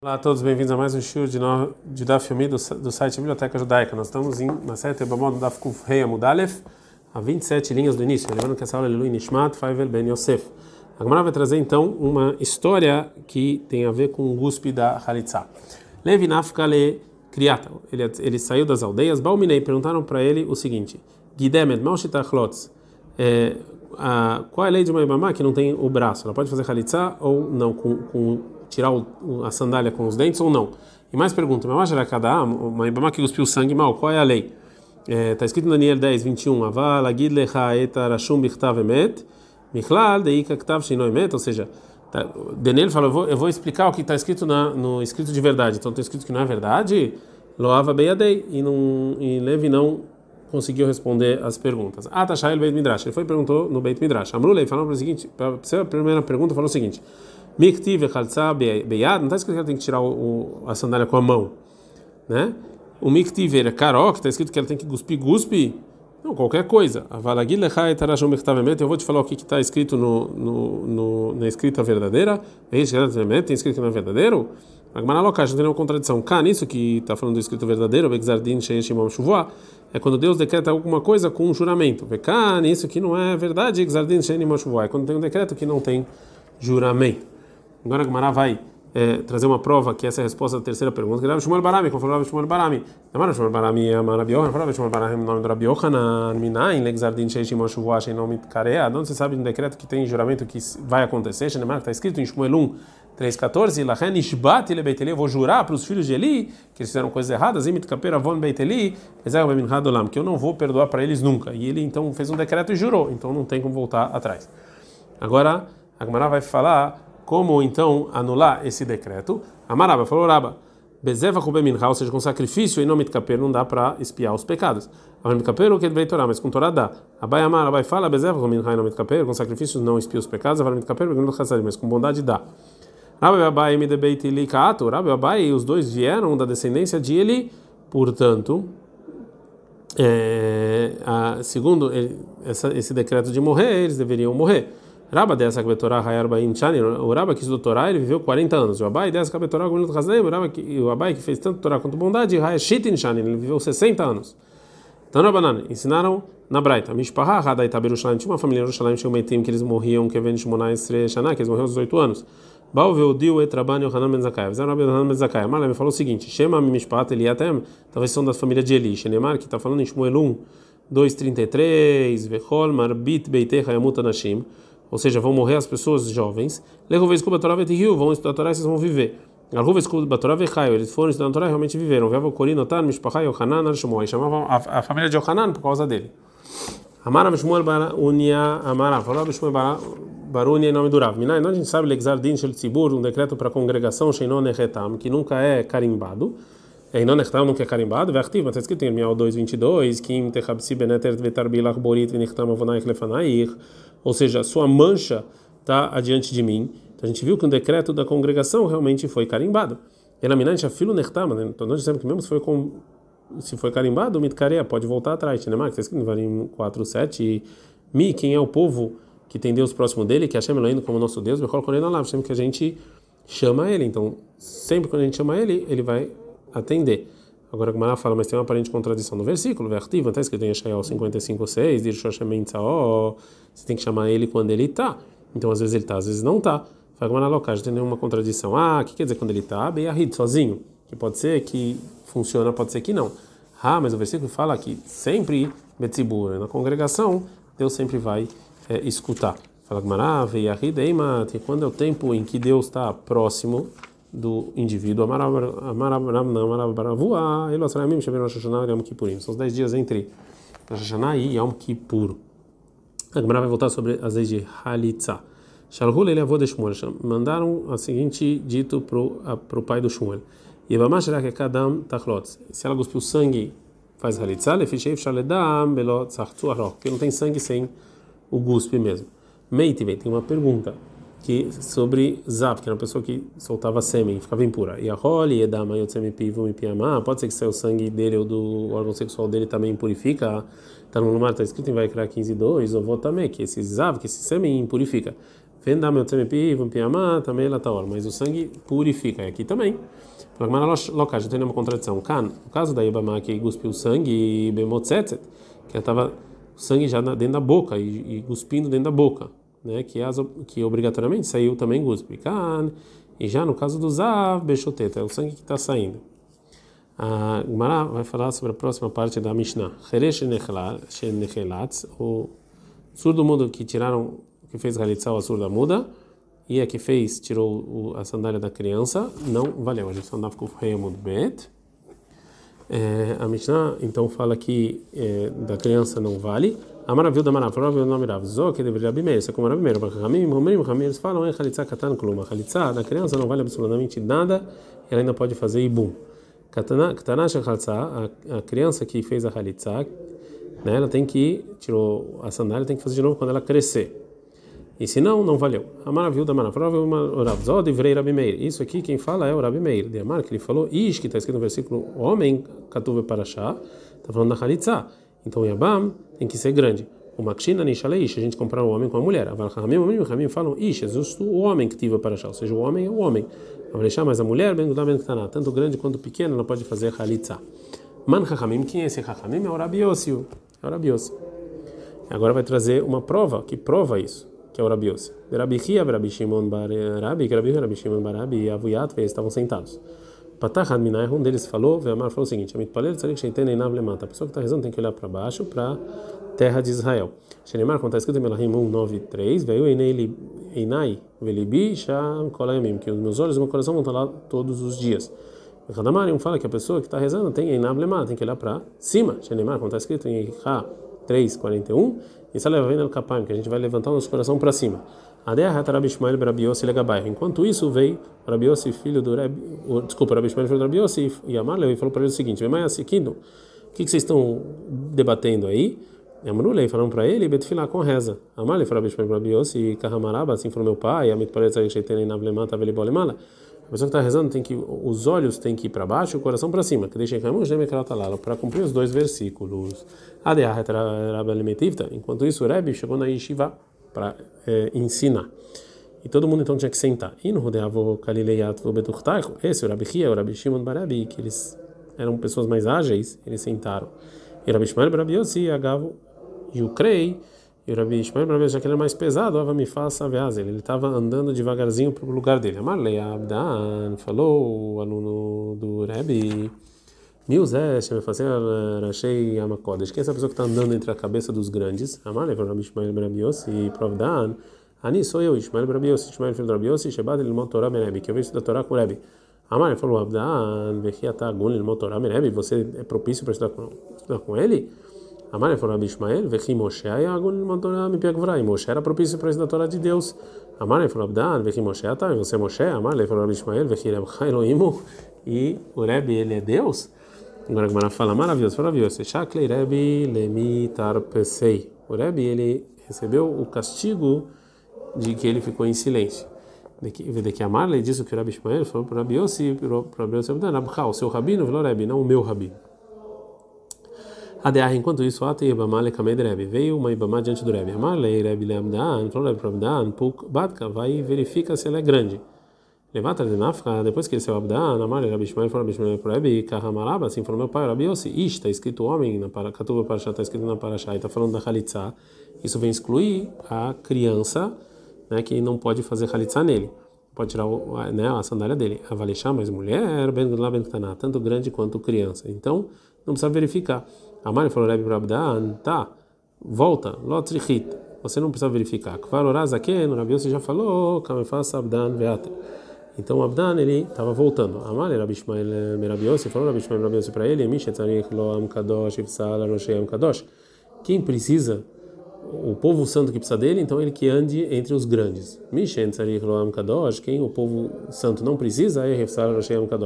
Olá a todos, bem-vindos a mais um show de, de Daf Yomi do, do site Biblioteca Judaica. Nós estamos em na série Bamod Daf Kuf Rei Amudalef, a 27 linhas do início. Lembrando que essa aula é Lui Nishmat Faivel Ben Yosef. A Gemara vai trazer então uma história que tem a ver com o guspe da Halitzah. Levi Nafkale Kriata, ele, ele saiu das aldeias. Balminei perguntaram para ele o seguinte: Gidemed Malshitachlotz, é, qual é a lei de uma Ibamá que não tem o braço? Ela pode fazer Halitzah ou não com, com tirar o, a sandália com os dentes ou não? E mais pergunta, mas uma ibama que cuspiu sangue mal, qual é a lei? Está é, tá escrito em Daniel 10, 21, Aval, Agid lecha eta rashum bichtav emet, michlal deika ktav shino emet, ou seja, tá, Daniel fala, eu vou, eu vou explicar o que está escrito na, no escrito de verdade, então está escrito que não é verdade, loava beiadei, e, não, e Levi não conseguiu responder as perguntas. Ah, el Beit Midrash, ele foi e perguntou no Beit Midrash, Amrulei falou o seguinte, para a primeira pergunta falou o seguinte, Miktiv echaltza beyad, não está escrito que ela tem que tirar o, a sandália com a mão, né? O miktiv karok, está escrito que ela tem que cuspir, guspe, não, qualquer coisa. Eu vou te falar o que está escrito no, no, no, na escrita verdadeira, tem escrito que não é verdadeiro, Agmará não tem nenhuma contradição. Cá, nisso que está falando do escrito verdadeiro, é quando Deus decreta alguma coisa com um juramento. Cá, nisso que não é verdade, é quando tem um decreto que não tem juramento. Agora a Gemara vai é, trazer uma prova que essa é a resposta da terceira pergunta. Que Rav Shmuel Barami, como falou Rav Shmuel Barami. Rav Shmuel Barami é Rabi Yohanan, Rav Shmuel Barami é o nome do Rabi Yohanan, Minayin, Legzardin Sheishim Oshuvuah, de Karea. Onde você sabe um decreto que tem juramento que vai acontecer? Shenemar, está escrito em Shmuel 1, 3,14, Lachen Ishbat ele Beiteli, vou jurar para os filhos de Eli que eles fizeram coisas erradas, Imit Kapera Von Beiteli, que eu não vou perdoar para eles nunca. E ele então fez um decreto e jurou, então não tem como voltar atrás. Agora, a Gemara vai falar como então anular esse decreto? Amaraba falou Raba. Bezeva minha, ou seja, com sacrifício em nome de caper não dá para espiar os pecados. Avam caper que deve Torá, mas com Torá dá. Abai Amar, fala, Bezeva minha, em nome de caper, com sacrifício não espia os pecados, Avam caper, mas com bondade dá. Rabi Abai me debeit likato, Rabi Abai, os dois vieram da descendência de Eli, portanto, é, a, segundo ele, essa, esse decreto de morrer, eles deveriam morrer. Raba dessa Torá Hayar Baim Chani, o Raba que estudou Torá, ele viveu 40 anos. O Abai dessa Torá Gomilut Hazdem, o o Abai que fez tanto Torá quanto bondade, Hayar Shitin Chani, ele viveu 60 anos. Então, Rabanan, ensinaram na Braita, Mishpahá Hadai Taberushalayim, tinha uma família em Jerusalém, tinha um meitim que eles morriam, que vem de Shmonai Shana, que eles morreram aos 18 anos. Baal Veudil Etrabani Yohanan Ben Zakai. Fizeram Rabi Yohanan Ben Zakai. Malem falou o seguinte: Shema Mishpat Eliatem, talvez são da família de Eli. Shenemar, que está falando em Shmuel 1, 233, Vechol Marbit Beitei Hayamut Anashim ou seja, vão morrer as pessoas jovens. Vão estudar a Torá e vocês vão viver. Eles foram estudar a Torá e realmente viveram. Chamavam a família de Yohanan por causa dele. Amara Shmuel Barunia Amara, falou Shmuel Barunia em nome do Rav. Minai, nós a gente sabe Lexar Din Shel Tzibur, um decreto para a congregação Sheinon Echetam, que nunca é carimbado. Einon Echetam nunca é carimbado. Vertiv, mas está escrito em Mial 2:22, Kim Techabsi Beneter Vetar Bilach Borit Vinichtam Avonaich Lefanaich ou seja, sua mancha está adiante de mim. Então a gente viu que o decreto da congregação realmente foi carimbado. Elaminante a filo né? então nós dissemos que mesmo se foi com se foi carimbado, o mitcareia pode voltar atrás, né? Marcos, está escrito no Varim 4, 7, mi, quem é o povo que tem Deus próximo dele, que é Hashem Elohim como nosso Deus, Alav, sempre que a gente chama ele. Então, sempre quando a gente chama ele, ele vai atender. Agora a Gemara fala, mas tem uma aparente contradição no versículo, vertivo, está escrito em 55:6, dir Shoshem você tem que chamar ele quando ele está. Então às vezes ele está, às vezes não está. Fala local, não tem nenhuma contradição. Ah, o que quer dizer quando ele está? Beyahid, sozinho. Que pode ser que funciona, pode ser que não. Ah, mas o versículo fala que sempre, Betzibur, na congregação, Deus sempre vai é, escutar. Fala Gemara, Beyahid, Eimat, quando é o tempo em que Deus está próximo do indivíduo. São os 10 dias entre Rosh e Yom Kippur. A Gemara vai voltar sobre as leis de Halitza. Shalhul ele avô de Shmuel. Mandaram a seguinte dito para o pai do Shmuel. Se ela cuspiu sangue, faz Halitza. Porque não tem sangue sem o guspe mesmo. Meitive, tem uma pergunta que sobre Zav, que era uma pessoa que soltava sêmen, ficava impura. E a Roli, Edama, Yotsemi Pivu, Piamá, pode ser que o sangue dele ou do órgão sexual dele também purifica. Está no mar, está escrito em Vaikra 15.2, ou também, que esse Zav, que esse sêmen impurifica. Vendam meu tzemepi, vampiamá, também ela tá Mas o sangue purifica. E aqui também. Lagmara local, já tem uma contradição. Kan, no caso da Ibama que cuspiu sangue, bemotzetzet, que ela estava sangue já dentro da boca e, e cuspindo dentro da boca, né? Que, as, que obrigatoriamente saiu também guspe. Kan, e já no caso do Zav, bechoteta, é o sangue que está saindo. A Gemara vai falar sobre a próxima parte da Mishnah. O surdo mudo que tiraram, que fez halitzah, a surda muda, e a que fez, tirou a sandália da criança, não valeu. A gente andava com o rei bet. É, a Mishnah então fala que é, da criança não vale. A maravilha da maravilha, provavelmente não mirava. Zó que deveria abrir isso é como era primeiro. Ramim, Romim, Ramim, eles falam, é halitzah katan kluma. Halitzah da criança não vale absolutamente nada, ela ainda pode fazer ibum. Katana shechaltzah, a criança que fez a halitzah, né, ela tem que, tirou a sandália, tem que fazer de novo quando ela crescer. E se não, não valeu. A maravilha da maravilha, o Rabzó de Vrei Rabi Meir. Isso aqui quem fala é o Rabi Meir. De Amar, que ele falou, Ish, que está escrito no versículo, homem, Katuve Parashá, está falando da Halitzá. Então, Yabam tem que ser grande. O Makshina Nishalei Ish, a gente compara o homem com a mulher. Aval Hamim, Hamim, Hamim falam, Ish, justo o homem que tive Parashá, ou seja, o homem é o homem. Avalechá, mas a mulher, Ben Gudá Ben Ktaná, tanto grande quanto pequena, ela pode fazer Halitzá. Man Hachamim, quem é esse Hachamim? É o Rabi Yossi. É o Rabi Yossi. Agora vai trazer uma prova que prova isso que é o Rabi Yossi. Rabi Chia, Rabi Shimon Bar Rabi, Rabi Rabi Shimon Bar Rabi e Avuyat, eles estavam sentados. Patach Adminai, um deles falou, Veamar falou o seguinte: Amit Palel Tzarik. A pessoa que está rezando tem que olhar para baixo, para a terra de Israel. Shenemar, quando está escrito em Melahim 1, 9, 3, veio Einai Velibi Sham Kolayamim, que os meus olhos e meu coração vão estar lá todos os dias. Radamar, um fala que a pessoa que está rezando tem Einav Lemata, tem que olhar para cima. Shenemar, quando está escrito em Iha 3, 41, isso é levando o capaim, que a gente vai levantar o nosso coração para cima. Adeha Rabi Ishmael Rabiosi Legabai. Enquanto isso, veio Rabiosi, filho do Rabi, desculpa, Rabi filho do Rabiosi, e Amarle, e falou para ele o seguinte: Mas o que, vocês estão debatendo aí? Amrulei falaram para ele, Betfilah com reza. Amarle, falou Rabi Ishmael Rabiosi, e Kahamaraba, assim falou meu pai, Amit Parece que Sheitene Navlemata Velibolemala. A pessoa que está rezando tem que os olhos têm que ir para baixo, o coração para cima. Que deixa para cumprir os dois versículos. Enquanto isso, o Rebbe chegou na yeshiva para é, ensinar. E todo mundo então tinha que sentar. E no Rodeavo Kalileyat Beturtaiko, esse, o Rabi Chia, o Rabi Shimon Barabi, que eles eram pessoas mais ágeis, eles sentaram. E o Rabi Shimon Barabi Yossi, Agavo e Crei. E o Rabi Ishmael, já que ele era mais pesado, Ava faça Ele estava andando devagarzinho para o lugar dele. Amarlei Abdan falou o aluno do Rebbe. Milzé, me fazer Rashei Amakodesh. Quem é essa pessoa que está andando entre a cabeça dos grandes? Amarlei, Rabi Ishmael e Provdan. Ani sou eu, Ishmael Rabiossi, Ishmael filho do Rabiossi, Shebad ele Torah Rebbe, que eu vejo da Torá com o Rebbe. Amar falou, Abdan, Vechiata Agun ele Torah Rebbe, você é propício para estudar com, estudar com ele? Amar falou Rabi Ishmael, Vechi Moshe Agun ele Torah me pegavrai. Moshe era propício para estudar a Torá de Deus. Amar falou, Abdan, Vechi Moshe Ata, você é Moshe? Amar falou Rabi Ishmael, Vechi Rebcha Elohimu, e o Rebbe ele é Deus? Agora a Gemara fala maravilhoso, maravilhoso. Shaklei Rebbe lemitar pesei. O Rebbe ele recebeu o castigo de que ele ficou em silêncio. De que, de que a Marley disse que o Rebbe Ishmael falou para o Rabi Yossi, para o Rabi Yossi, o seu rabino, falou Rebbe, não o meu rabino. Adear, enquanto isso, Ate Ibama Lekamed Rebbe, veio uma Ibama diante do Rebbe. Amarlei Rebbe Leamdan, falou Rebbe Rabdan, Puk Batka, vai e verifica se ela é grande. Levanta de Nafka, depois que ele saiu Abdan, Amar, Rabi Shmuel, falou Rabi Shmuel Rabi, Kahamaraba, assim falou meu pai, Rabi Yossi, Ish, está escrito homem, na Katuba Parashá, está escrito na Parashá, e está falando da Halitzá, isso vem excluir a criança, né, que não pode fazer Halitzá nele, pode tirar né, a sandália dele. Avalechá, mas mulher, Ben Gudla Ben Ktaná, tanto grande quanto criança. Então, não precisa verificar. Amar falou Rabi Abdan, tá, volta, Lotrichit, você não precisa verificar. Kvar Orazaken, Rabi Yossi já falou, Kamefas Abdan Veata. Então Abdan ele estava voltando. Amar Rabi Ishmael Merabiosi falou Rabi Ishmael Merabiosi para ele. Quem precisa o povo santo que precisa dele, então ele que ande entre os grandes. Quem o povo santo não precisa, é.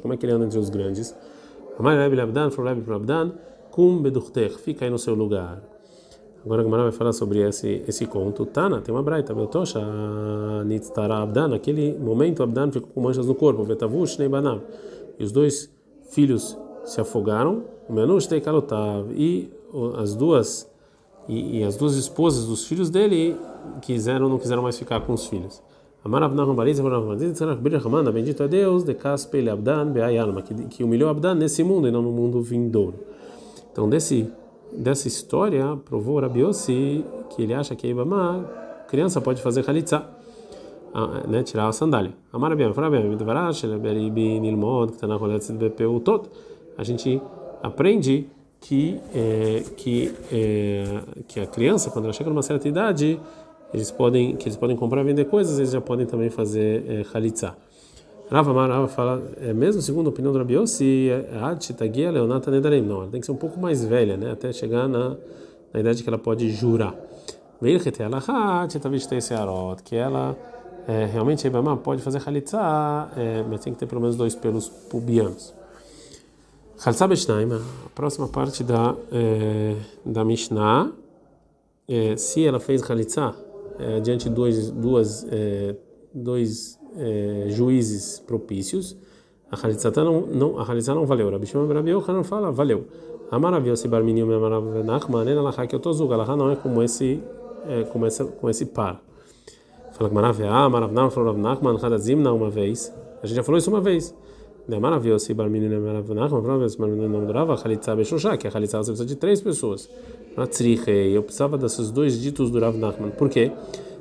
Como é que ele anda entre os grandes? Amar Rabi Abdan falou Rabi Abdan, Kum Beduchtech, fica aí no seu lugar. Agora a Gemara vai falar sobre esse esse conto. Tana, tem uma braita, Beltosha, Nitztara Abdan, naquele momento Abdan ficou com manchas no corpo, Vetavush Neibanav. E os dois filhos se afogaram, Menush Teikalotav, e as duas e, e, as duas esposas dos filhos dele quiseram não quiseram mais ficar com os filhos. Bendito é Deus, de Caspele Abdan Beayalma, que humilhou Abdan nesse mundo e não no mundo vindouro. Então, desse, dessa história, provou Rabi Yossi que ele acha que a criança, pode fazer Khalitsa, né, tirar a sandália. Está na todo. A gente aprende que, é, que, é, que a criança, quando ela chega numa certa idade, eles podem, que eles podem comprar vender coisas, eles já podem também fazer é. Rava Rava fala, é, mesmo segundo a opinião do Rabi Yossi, Tagia Leonata Nedarim, não, ela tem que ser um pouco mais velha, né, até chegar na, na idade que ela pode jurar. Que ela é, realmente a Ibama pode fazer Khalitsa, é, mas tem que ter pelo menos dois pelos pubianos. Khalitsa Beshnaim, a próxima parte da, é, da Mishnah, é, se ela fez Khalitsa é, de dois, duas, é, dois é, juízes propícios, a Khalitzata não, não, a Khalitza não valeu. Rabi Shimon Rabi Yochanan fala, valeu. A maravilha se barminim e maravilha nachman, ela lá que eu tô zuga, ela não é como esse, é, como essa, com esse par. Fala que maravilha, ah, maravilha, falou Rav Nachman, Hadazimna uma vez. A gente já falou isso uma vez. É maravilhoso se barminim e maravilha nachman, falou que não durava, a Khalitza Beshosha, que a Khalitza você precisa de três pessoas. Eu precisava desses dois ditos do Nachman. Por quê? Porque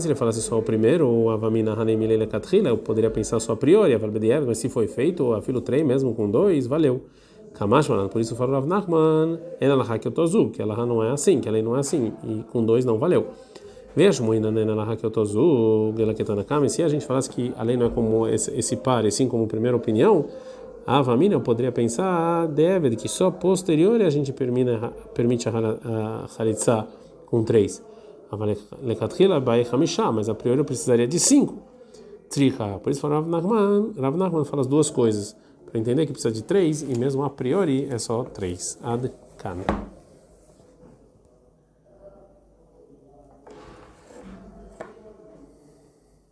se ele falasse só o primeiro, o Avamina Hanemilele Katrila, eu poderia pensar só a priori, mas se foi feito, a filo 3 mesmo com dois, valeu. Kamash por isso fala Rav Nachman, ela que eu tozu, que ela não é assim, que ela não é assim, e com dois não valeu. Veja, Moina, ela que eu tozu, ela que está na cama, se a gente falasse que a lei não é como esse, esse par, e sim como primeira opinião, a Avamina eu poderia pensar, deve, que só posterior a gente permite a Halitza com três mas a priori eu precisaria de cinco. Tricha. Por isso Rav Nachman, Rav Nachman fala as duas coisas. Para entender que precisa de três, e mesmo a priori é só três. Ad.